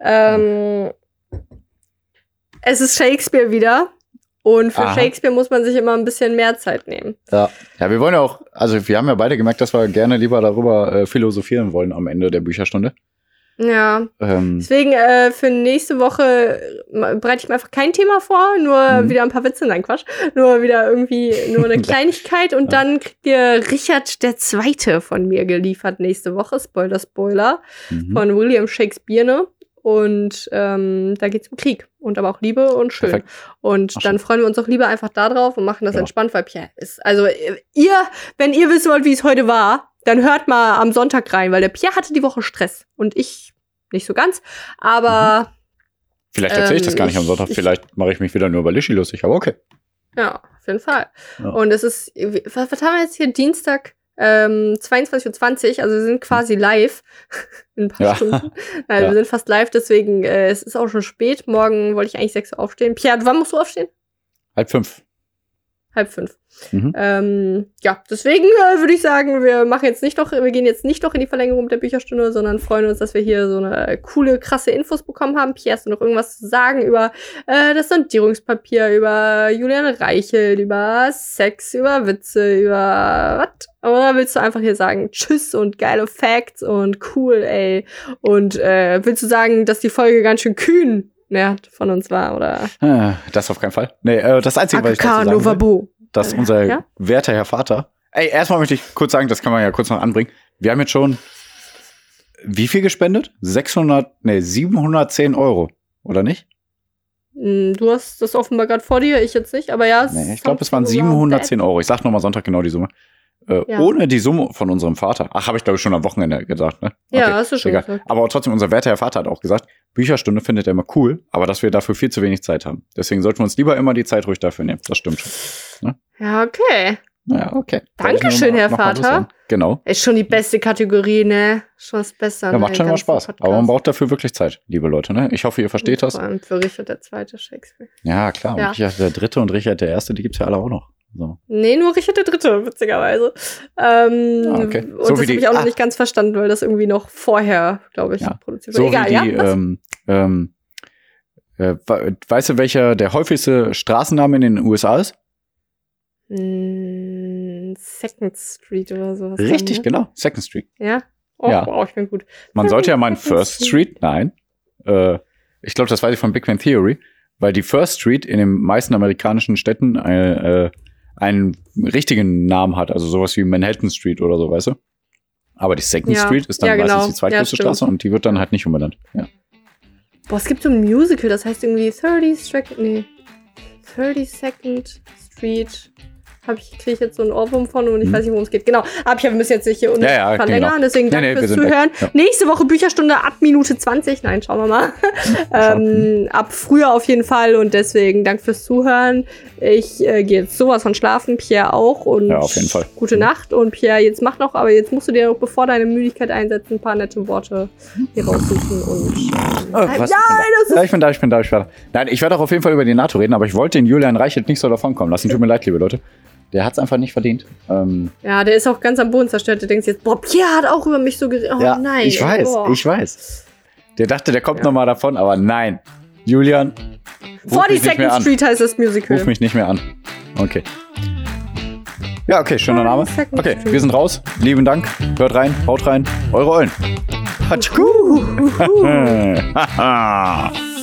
Ähm, es ist Shakespeare wieder. Und für Aha. Shakespeare muss man sich immer ein bisschen mehr Zeit nehmen. Ja. ja, wir wollen ja auch, also wir haben ja beide gemerkt, dass wir gerne lieber darüber äh, philosophieren wollen am Ende der Bücherstunde. Ja. Ähm, Deswegen äh, für nächste Woche äh, bereite ich mir einfach kein Thema vor, nur Mhm. wieder ein paar Witze, nein Quatsch, nur wieder irgendwie nur eine Kleinigkeit und Ja. dann kriegt ihr Richard der Zweite von mir geliefert nächste Woche, Spoiler Spoiler, mhm. von William Shakespeare ne? Und ähm, da geht's um Krieg und aber auch Liebe und schön. Perfekt. Und Ach, dann schön. freuen wir uns auch lieber einfach da drauf und machen das Ja. entspannt, weil Pierre ist, also äh, ihr, wenn ihr wissen wollt, wie es heute war, dann hört mal am Sonntag rein, weil der Pierre hatte die Woche Stress und ich nicht so ganz, aber Vielleicht erzähle ich das ähm, gar nicht am ich- Sonntag. ich- Vielleicht mache ich mich wieder nur über Lischi lustig, aber okay. ja, auf jeden Fall. Ja. Und es ist, was, was haben wir jetzt hier? Dienstag, ähm, 22.20 Uhr, also wir sind quasi live in ein paar Ja. Stunden. Nein, Ja. wir sind fast live, deswegen, äh, es ist auch schon spät. Morgen wollte ich eigentlich 6 Uhr aufstehen. Pierre, wann musst du aufstehen? Halb fünf. Halb fünf. Mhm. Ähm, ja, deswegen äh, würde ich sagen, wir machen jetzt nicht noch, wir gehen jetzt nicht noch in die Verlängerung der Bücherstunde, sondern freuen uns, dass wir hier so eine coole, krasse Infos bekommen haben. Pierre, hast du noch irgendwas zu sagen über äh, das Sondierungspapier, über Julian Reichelt, über Sex, über Witze, über was? Oder willst du einfach hier sagen, tschüss und geile Facts und cool, ey? Und äh, willst du sagen, dass die Folge ganz schön kühn ja, von uns war, oder? Ah, Das auf keinen Fall. Nee, äh, das Einzige, was ich dazu sagen will, dass unser ja? werter Herr Vater. Ey, erstmal möchte ich kurz sagen, das kann man ja kurz noch anbringen. Wir haben jetzt schon wie viel gespendet? 600, nee, 710 Euro, oder nicht? Hm, Du hast das offenbar gerade vor dir, ich jetzt nicht, aber ja. Nee, ich glaube, es waren something around 710 Euro. Ich sag nochmal Sonntag genau die Summe. Äh, Ja. Ohne die Summe von unserem Vater. Ach, habe ich glaube ich schon am Wochenende gesagt, ne? Ja, hast du schon egal. gesagt. Aber trotzdem, unser werter Herr Vater hat auch gesagt, Bücherstunde findet er immer cool, aber dass wir dafür viel zu wenig Zeit haben. Deswegen sollten wir uns lieber immer die Zeit ruhig dafür nehmen. Das stimmt schon. that. Ja, okay. Ja, okay. Dankeschön, nur Herr mal Vater. Genau. Ist schon die beste Kategorie, ne? Schon das Beste. an Ja, macht schon immer ganzen Spaß. Podcast. Aber man braucht dafür wirklich Zeit, liebe Leute. Ne? Ich hoffe, ihr versteht das. Vor allem für Richard der zweite Shakespeare. Ja, klar. Ja. Und Richard der Dritte und Richard der Erste, die gibt's ja alle auch noch. So. Nee, nur Richard der dritte, witzigerweise. Ähm, Ah, okay. Und So das wie habe ich auch noch ah. nicht ganz verstanden, weil das irgendwie noch vorher, glaube ich, Ja. produziert So wurde. Egal, wie die, ja? Ähm, ähm, äh, we- weißt du, welcher der häufigste Straßenname in den USA ist? Mm, Second Street oder sowas. Richtig, dann, ne? genau. Second Street. Ja? Oh, Ja. wow, ich bin gut. Man sollte ja meinen First Street, nein. Äh, ich glaube, das weiß ich von Big Bang Theory, weil die First Street in den meisten amerikanischen Städten äh, äh, einen richtigen Namen hat, also sowas wie Manhattan Street oder so, weißt du? Aber die Second Ja. Street ist dann Ja, genau. meistens die zweitgrößte Ja. Straße und die wird dann halt nicht umbenannt. Ja. Boah, es gibt so ein Musical, das heißt irgendwie 30 Street, nee, 32nd Street. Hab ich, kriege ich jetzt so einen Ohrwurm von und ich Hm. weiß nicht, worum es geht. Genau. Aber ich habe müssen jetzt nicht hier unnötig Ja, ja, verlängern, genau. deswegen Nee, danke nee, wir fürs. Zuhören. Ja. Nächste Woche Bücherstunde ab Minute 20. Nein, schauen wir mal. ähm, ab früher auf jeden Fall und deswegen danke fürs Zuhören. Ich äh, gehe jetzt sowas von schlafen, Pierre auch und Ja, auf jeden Fall. gute Nacht und Pierre, jetzt mach noch, aber jetzt musst du dir noch, bevor deine Müdigkeit einsetzt, ein paar nette Worte hier raussuchen und ähm, Oh, was? Nein, das ist Ja, ich bin da, ich bin da, ich bin da. Nein, ich werde auch auf jeden Fall über die NATO reden, aber ich wollte den Julian Reichelt nicht so davon kommen lassen. Tut mir leid, liebe Leute. Der hat es einfach nicht verdient. Ähm, Ja, der ist auch ganz am Boden zerstört. Du denkst jetzt, boah, Pierre hat auch über mich so geredet. Oh ja, nein. ich weiß, boah. ich weiß. Der dachte, der kommt Ja. noch mal davon, aber nein. Julian, ruf mich nicht mehr 42nd an. Street heißt das Musical. Ruf mich nicht mehr an. Okay. Ja, okay, schöner Name. 42nd Okay, wir sind raus. Lieben Dank. Hört rein, haut rein. Eure Eulen. Hatschku.